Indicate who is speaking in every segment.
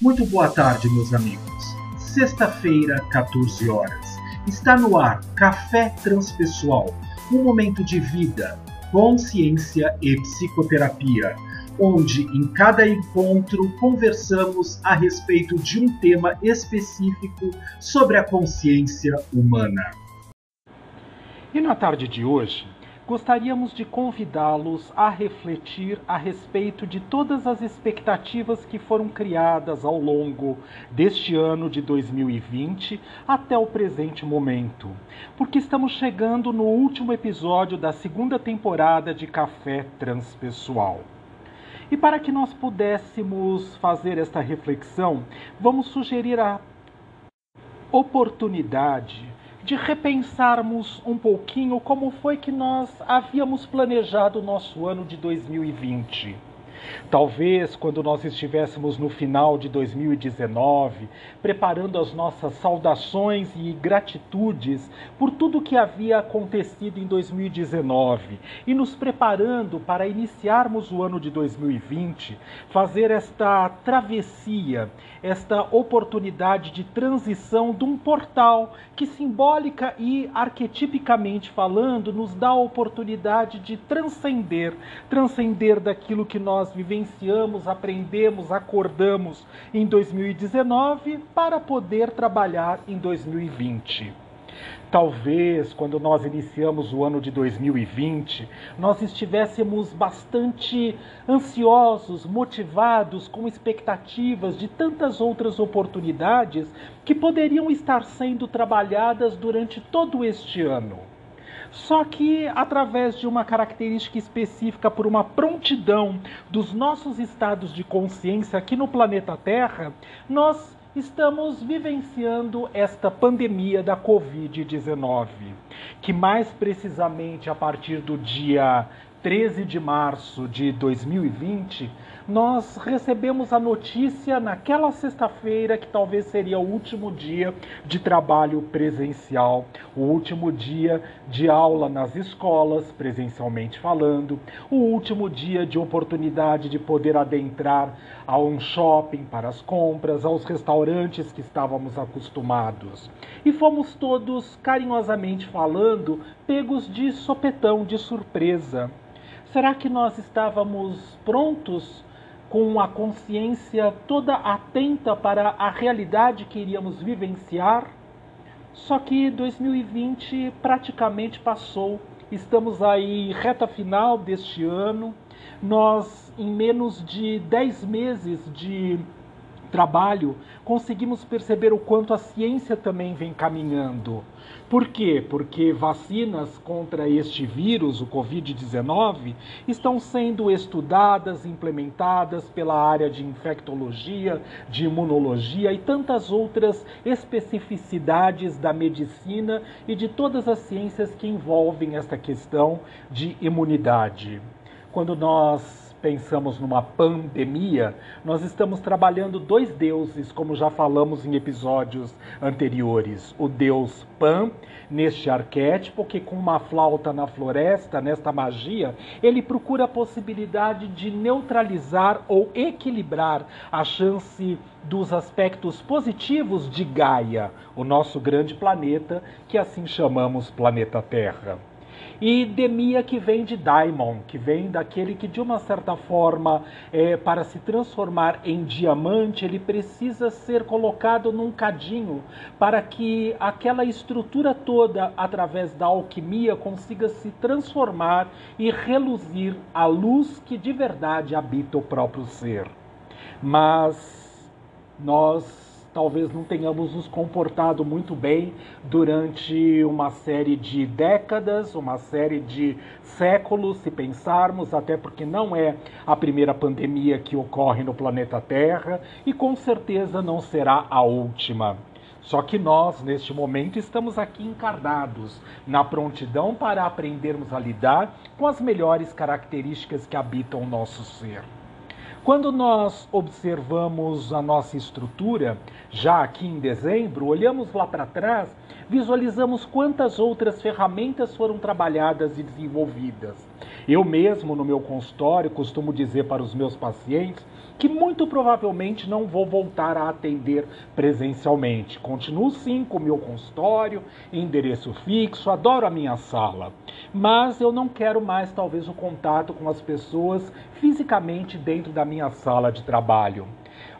Speaker 1: Muito boa tarde, meus amigos. Sexta-feira, 14 horas. Está no ar Café Transpessoal, um momento de vida, consciência e psicoterapia, onde em cada encontro conversamos a respeito de um tema específico sobre a consciência humana.
Speaker 2: E na tarde de hoje, gostaríamos de convidá-los a refletir a respeito de todas as expectativas que foram criadas ao longo deste ano de 2020 até o presente momento, porque estamos chegando no último episódio da segunda temporada de Café Transpessoal. E para que nós pudéssemos fazer esta reflexão, vamos sugerir a oportunidade de repensarmos um pouquinho como foi que nós havíamos planejado o nosso ano de 2020. Talvez quando nós estivéssemos no final de 2019, preparando as nossas saudações e gratitudes por tudo que havia acontecido em 2019 e nos preparando para iniciarmos o ano de 2020, fazer esta travessia, esta oportunidade de transição de um portal que simbólica e arquetipicamente falando nos dá a oportunidade de transcender, transcender daquilo que nós nós vivenciamos, aprendemos, acordamos em 2019 para poder trabalhar em 2020. Talvez quando nós iniciamos o ano de 2020, nós estivéssemos bastante ansiosos, motivados, com expectativas de tantas outras oportunidades que poderiam estar sendo trabalhadas durante todo este ano. Só que através de uma característica específica por uma prontidão dos nossos estados de consciência aqui no planeta Terra, nós estamos vivenciando esta pandemia da Covid-19, que mais precisamente a partir do dia 13 de março de 2020 nós recebemos a notícia naquela sexta-feira que talvez seria o último dia de trabalho presencial, o último dia de aula nas escolas, presencialmente falando, o último dia de oportunidade de poder adentrar a um shopping para as compras, aos restaurantes que estávamos acostumados. E fomos todos, carinhosamente falando, pegos de sopetão, de surpresa. Será que nós estávamos prontos com a consciência toda atenta para a realidade que iríamos vivenciar. Só que 2020 praticamente passou. Estamos aí reta final deste ano. Nós, em menos de 10 meses de trabalho, conseguimos perceber o quanto a ciência também vem caminhando. Por quê? Porque vacinas contra este vírus, o Covid-19, estão sendo estudadas, implementadas pela área de infectologia, de imunologia e tantas outras especificidades da medicina e de todas as ciências que envolvem esta questão de imunidade. Quando nós pensamos numa pandemia, nós estamos trabalhando dois deuses, como já falamos em episódios anteriores. O deus Pan, neste arquétipo, que com uma flauta na floresta, nesta magia, ele procura a possibilidade de neutralizar ou equilibrar a chance dos aspectos positivos de Gaia, o nosso grande planeta, que assim chamamos planeta Terra. E Demia que vem de Daimon, que vem daquele que de uma certa forma, é, para se transformar em diamante, ele precisa ser colocado num cadinho para que aquela estrutura toda, através da alquimia, consiga se transformar e reluzir a luz que de verdade habita o próprio ser. Mas nós talvez não tenhamos nos comportado muito bem durante uma série de décadas, uma série de séculos, se pensarmos, até porque não é a primeira pandemia que ocorre no planeta Terra e com certeza não será a última. Só que nós, neste momento, estamos aqui encarnados na prontidão para aprendermos a lidar com as melhores características que habitam o nosso ser. Quando nós observamos a nossa estrutura, já aqui em dezembro, olhamos lá para trás, visualizamos quantas outras ferramentas foram trabalhadas e desenvolvidas. Eu mesmo, no meu consultório, costumo dizer para os meus pacientes que muito provavelmente não vou voltar a atender presencialmente. Continuo sim com o meu consultório, endereço fixo, adoro a minha sala, mas eu não quero mais talvez o contato com as pessoas fisicamente dentro da minha sala de trabalho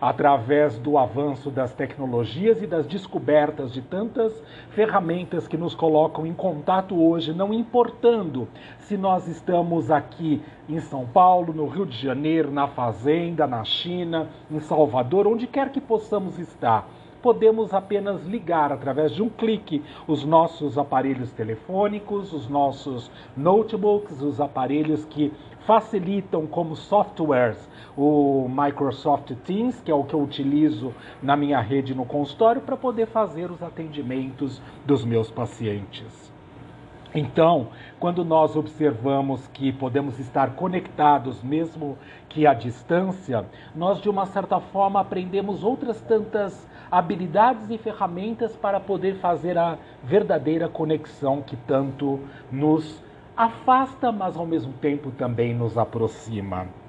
Speaker 2: através do avanço das tecnologias e das descobertas de tantas ferramentas que nos colocam em contato hoje, não importando se nós estamos aqui em São Paulo, no Rio de Janeiro, na Fazenda, na China, em Salvador, onde quer que possamos estar. Podemos apenas ligar através de um clique os nossos aparelhos telefônicos, os nossos notebooks, os aparelhos que facilitam como softwares o Microsoft Teams, que é o que eu utilizo na minha rede no consultório para poder fazer os atendimentos dos meus pacientes. Então, quando nós observamos que podemos estar conectados, mesmo que à distância, nós de uma certa forma aprendemos outras tantas habilidades e ferramentas para poder fazer a verdadeira conexão que tanto nos afasta, mas ao mesmo tempo também nos aproxima.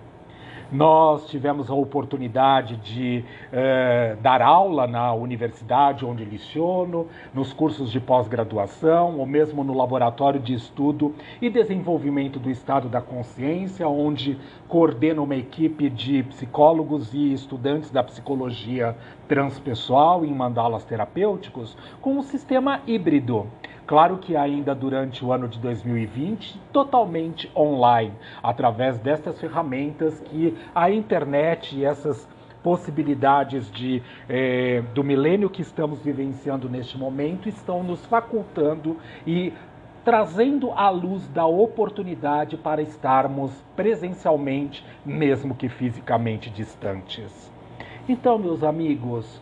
Speaker 2: Nós tivemos a oportunidade de eh, dar aula na universidade onde liciono, nos cursos de pós-graduação, ou mesmo no laboratório de estudo e desenvolvimento do estado da consciência, onde coordeno uma equipe de psicólogos e estudantes da psicologia transpessoal em mandalas terapêuticos, com um sistema híbrido. Claro que ainda durante o ano de 2020, totalmente online, através destas ferramentas que a internet e essas possibilidades de, eh, do milênio que estamos vivenciando neste momento estão nos facultando e trazendo à luz da oportunidade para estarmos presencialmente, mesmo que fisicamente distantes. Então, meus amigos,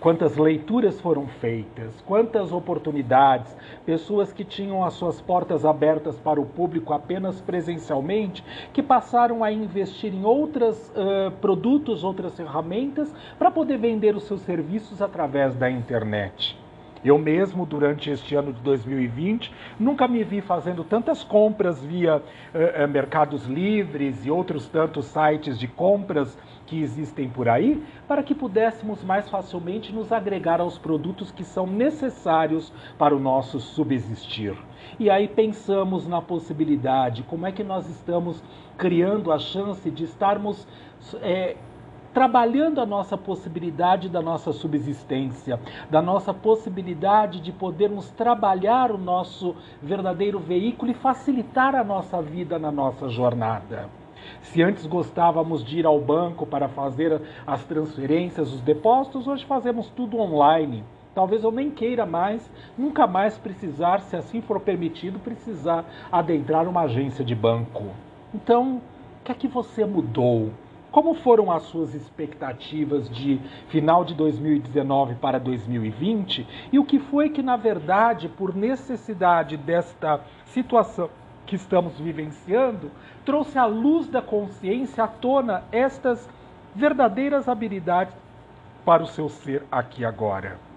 Speaker 2: quantas leituras foram feitas, quantas oportunidades, pessoas que tinham as suas portas abertas para o público apenas presencialmente, que passaram a investir em outros uh, produtos, outras ferramentas, para poder vender os seus serviços através da internet. Eu mesmo, durante este ano de 2020, nunca me vi fazendo tantas compras via uh, uh, Mercados Livres e outros tantos sites de compras que existem por aí, para que pudéssemos mais facilmente nos agregar aos produtos que são necessários para o nosso subsistir. E aí pensamos na possibilidade, como é que nós estamos criando a chance de estarmos é, trabalhando a nossa possibilidade da nossa subsistência, da nossa possibilidade de podermos trabalhar o nosso verdadeiro veículo e facilitar a nossa vida na nossa jornada. Se antes gostávamos de ir ao banco para fazer as transferências, os depósitos, hoje fazemos tudo online. Talvez eu nem queira mais, nunca mais precisar, se assim for permitido, precisar adentrar uma agência de banco. Então, o que é que você mudou? Como foram as suas expectativas de final de 2019 para 2020? E o que foi que, na verdade, por necessidade desta situação que estamos vivenciando, trouxe à luz da consciência à tona estas verdadeiras habilidades para o seu ser aqui agora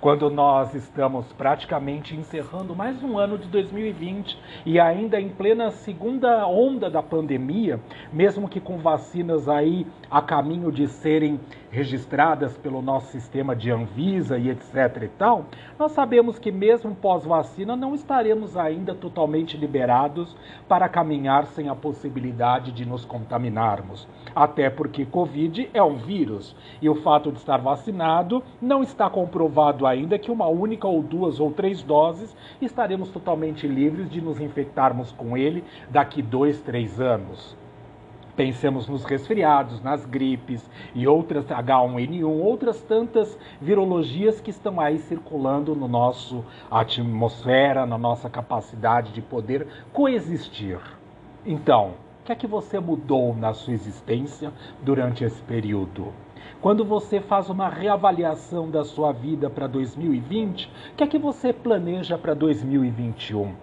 Speaker 2: quando nós estamos praticamente encerrando mais um ano de 2020 e ainda em plena segunda onda da pandemia, mesmo que com vacinas aí a caminho de serem registradas pelo nosso sistema de Anvisa e etc e tal, nós sabemos que mesmo pós-vacina não estaremos ainda totalmente liberados para caminhar sem a possibilidade de nos contaminarmos. Até porque Covid é um vírus e o fato de estar vacinado não está comprovado ainda que uma única ou duas ou três doses estaremos totalmente livres de nos infectarmos com ele daqui dois, três anos. Pensemos nos resfriados, nas gripes e outras H1N1, outras tantas virologias que estão aí circulando no nosso atmosfera, na nossa capacidade de poder coexistir. Então, o que é que você mudou na sua existência durante esse período? Quando você faz uma reavaliação da sua vida para 2020, o que é que você planeja para 2021?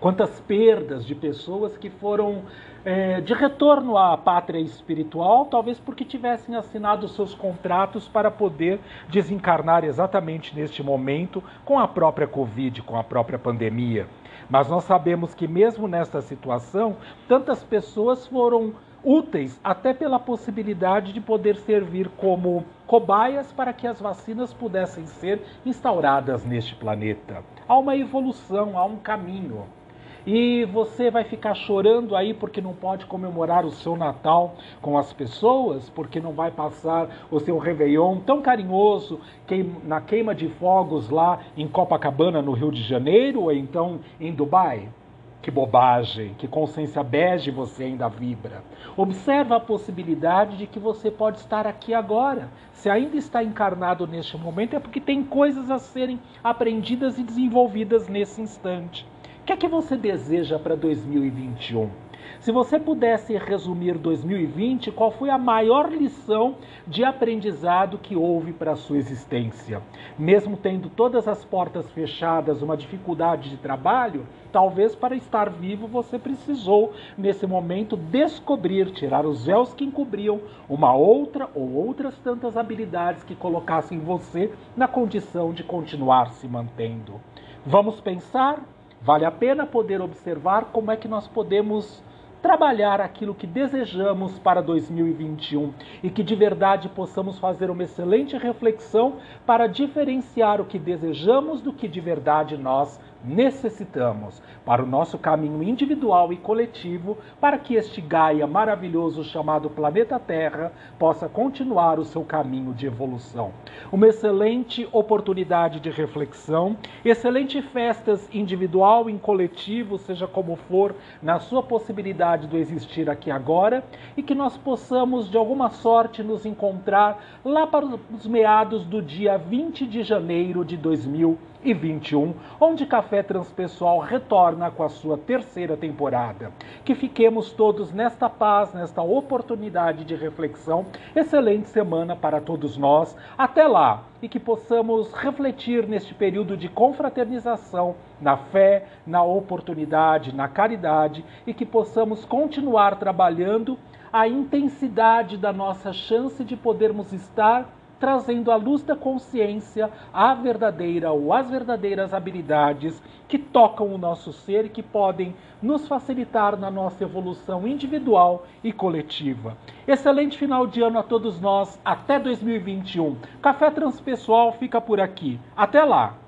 Speaker 2: Quantas perdas de pessoas que foram é, de retorno à pátria espiritual, talvez porque tivessem assinado seus contratos para poder desencarnar exatamente neste momento com a própria Covid, com a própria pandemia. Mas nós sabemos que, mesmo nesta situação, tantas pessoas foram úteis até pela possibilidade de poder servir como cobaias para que as vacinas pudessem ser instauradas neste planeta. Há uma evolução, há um caminho. E você vai ficar chorando aí porque não pode comemorar o seu Natal com as pessoas, porque não vai passar o seu Réveillon tão carinhoso na queima de fogos lá em Copacabana, no Rio de Janeiro, ou então em Dubai? Que bobagem, que consciência bege você ainda vibra. Observa a possibilidade de que você pode estar aqui agora. Se ainda está encarnado neste momento, é porque tem coisas a serem aprendidas e desenvolvidas nesse instante. O que é que você deseja para 2021? Se você pudesse resumir 2020, qual foi a maior lição de aprendizado que houve para a sua existência? Mesmo tendo todas as portas fechadas, uma dificuldade de trabalho, talvez para estar vivo você precisou, nesse momento, descobrir, tirar os véus que encobriam uma outra ou outras tantas habilidades que colocassem você na condição de continuar se mantendo. Vamos pensar? Vale a pena poder observar como é que nós podemos trabalhar aquilo que desejamos para 2021 e que de verdade possamos fazer uma excelente reflexão para diferenciar o que desejamos do que de verdade nós necessitamos para o nosso caminho individual e coletivo, para que este Gaia maravilhoso chamado planeta Terra possa continuar o seu caminho de evolução. Uma excelente oportunidade de reflexão, excelente festas individual e coletivo, seja como for, na sua possibilidade do existir aqui agora, e que nós possamos de alguma sorte nos encontrar lá para os meados do dia 20 de janeiro de 2020 e 21, onde Café Transpessoal retorna com a sua terceira temporada. Que fiquemos todos nesta paz, nesta oportunidade de reflexão. Excelente semana para todos nós. Até lá! E que possamos refletir neste período de confraternização na fé, na oportunidade, na caridade e que possamos continuar trabalhando a intensidade da nossa chance de podermos estar trazendo à luz da consciência a verdadeira ou as verdadeiras habilidades que tocam o nosso ser e que podem nos facilitar na nossa evolução individual e coletiva. Excelente final de ano a todos nós, até 2021. Café Transpessoal fica por aqui. Até lá!